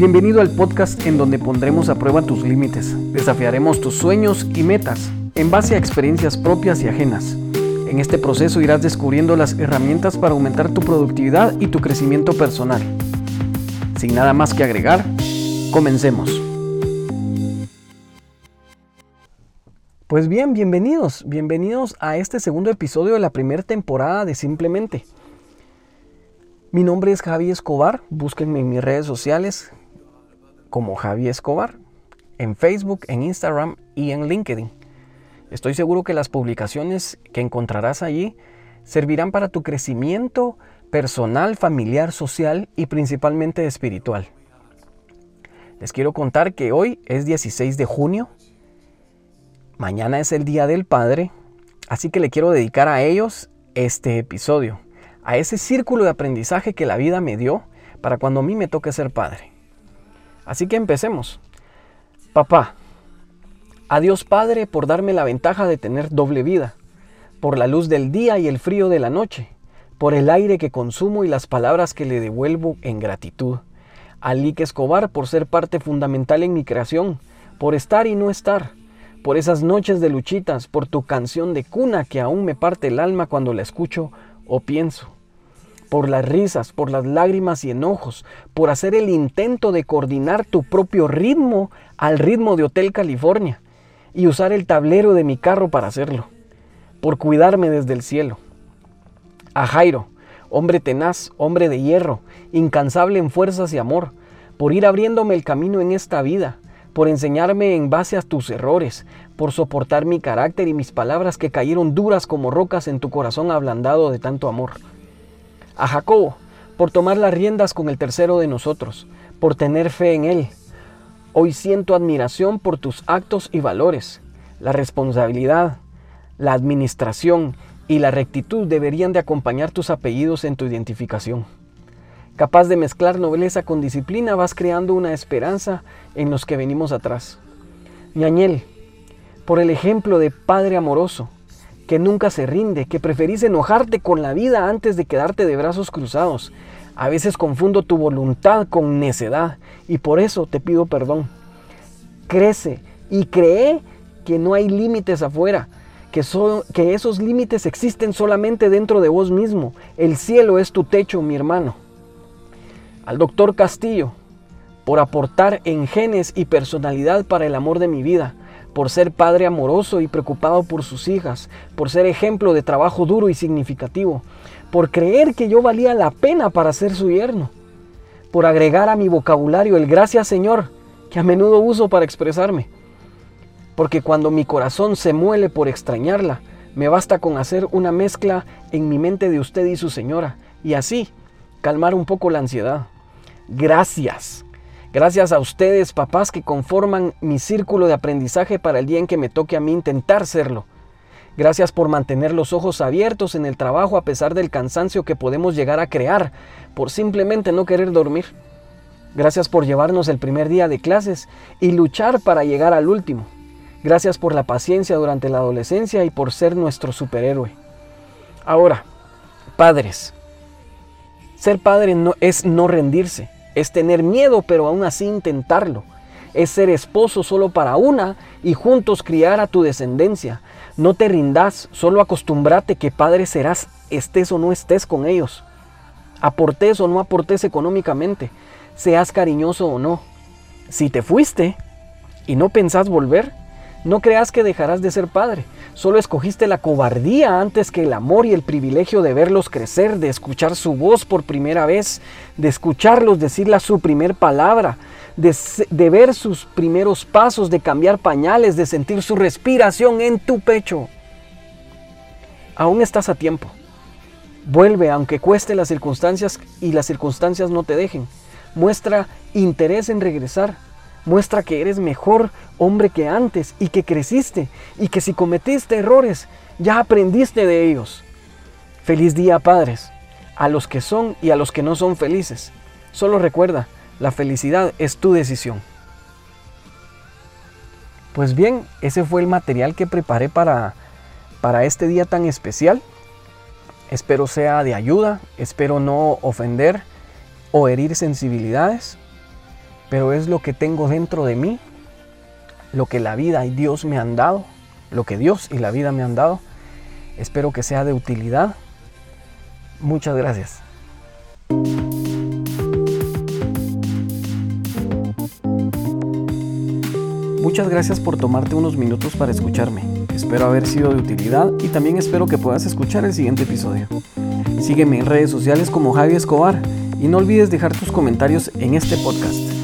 Bienvenido al podcast en donde pondremos a prueba tus límites, desafiaremos tus sueños y metas en base a experiencias propias y ajenas. En este proceso irás descubriendo las herramientas para aumentar tu productividad y tu crecimiento personal. Sin nada más que agregar, comencemos. Pues bien, bienvenidos, bienvenidos a este segundo episodio de la primera temporada de Simplemente. Mi nombre es Javi Escobar, búsquenme en mis redes sociales como Javi Escobar, en Facebook, en Instagram y en LinkedIn. Estoy seguro que las publicaciones que encontrarás allí servirán para tu crecimiento personal, familiar, social y principalmente espiritual. Les quiero contar que hoy es 16 de junio, mañana es el Día del Padre, así que le quiero dedicar a ellos este episodio a ese círculo de aprendizaje que la vida me dio para cuando a mí me toque ser padre. Así que empecemos. Papá, adiós Padre por darme la ventaja de tener doble vida, por la luz del día y el frío de la noche, por el aire que consumo y las palabras que le devuelvo en gratitud. A Lique Escobar por ser parte fundamental en mi creación, por estar y no estar, por esas noches de luchitas, por tu canción de cuna que aún me parte el alma cuando la escucho o pienso, por las risas, por las lágrimas y enojos, por hacer el intento de coordinar tu propio ritmo al ritmo de Hotel California y usar el tablero de mi carro para hacerlo, por cuidarme desde el cielo. A Jairo, hombre tenaz, hombre de hierro, incansable en fuerzas y amor, por ir abriéndome el camino en esta vida, por enseñarme en base a tus errores, por soportar mi carácter y mis palabras que cayeron duras como rocas en tu corazón ablandado de tanto amor. A Jacobo, por tomar las riendas con el tercero de nosotros, por tener fe en él. Hoy siento admiración por tus actos y valores. La responsabilidad, la administración y la rectitud deberían de acompañar tus apellidos en tu identificación. Capaz de mezclar nobleza con disciplina, vas creando una esperanza en los que venimos atrás. Ñañel, por el ejemplo de padre amoroso, que nunca se rinde, que preferís enojarte con la vida antes de quedarte de brazos cruzados. A veces confundo tu voluntad con necedad y por eso te pido perdón. Crece y cree que no hay límites afuera, que, esos límites existen solamente dentro de vos mismo. El cielo es tu techo, mi hermano al doctor Castillo por aportar en genes y personalidad para el amor de mi vida, por ser padre amoroso y preocupado por sus hijas, por ser ejemplo de trabajo duro y significativo, por creer que yo valía la pena para ser su yerno, por agregar a mi vocabulario el gracias Señor, que a menudo uso para expresarme, porque cuando mi corazón se muele por extrañarla, me basta con hacer una mezcla en mi mente de usted y su señora, y así calmar un poco la ansiedad. Gracias. Gracias a ustedes, papás, que conforman mi círculo de aprendizaje para el día en que me toque a mí intentar serlo. Gracias por mantener los ojos abiertos en el trabajo a pesar del cansancio que podemos llegar a crear por simplemente no querer dormir. Gracias por llevarnos el primer día de clases y luchar para llegar al último. Gracias por la paciencia durante la adolescencia y por ser nuestro superhéroe. Ahora, padres, ser padre no, es no rendirse, es tener miedo pero aún así intentarlo. Es ser esposo solo para una y juntos criar a tu descendencia. No te rindas, solo acostúmbrate que padre serás, estés o no estés con ellos. Aportes o no aportes económicamente, seas cariñoso o no. Si te fuiste y no pensás volver, no creas que dejarás de ser padre. Solo escogiste la cobardía antes que el amor y el privilegio de verlos crecer, de escuchar su voz por primera vez, de escucharlos decirla su primer palabra, de, de, ver sus primeros pasos, de cambiar pañales, de sentir su respiración en tu pecho. Aún estás a tiempo. Vuelve aunque cueste las circunstancias y las circunstancias no te dejen. Muestra interés en regresar Muestra que eres mejor hombre que antes y que creciste y que si cometiste errores, ya aprendiste de ellos. Feliz día, padres, a los que son y a los que no son felices. Solo recuerda, la felicidad es tu decisión. Pues bien, ese fue el material que preparé para, para este día tan especial. Espero sea de ayuda, espero no ofender o herir sensibilidades. Pero es lo que tengo dentro de mí, lo que la vida y Dios me han dado, lo que Dios y la vida me han dado. Espero que sea de utilidad. Muchas gracias. Muchas gracias por tomarte unos minutos para escucharme. Espero haber sido de utilidad y también espero que puedas escuchar el siguiente episodio. Sígueme en redes sociales como Javi Escobar y no olvides dejar tus comentarios en este podcast.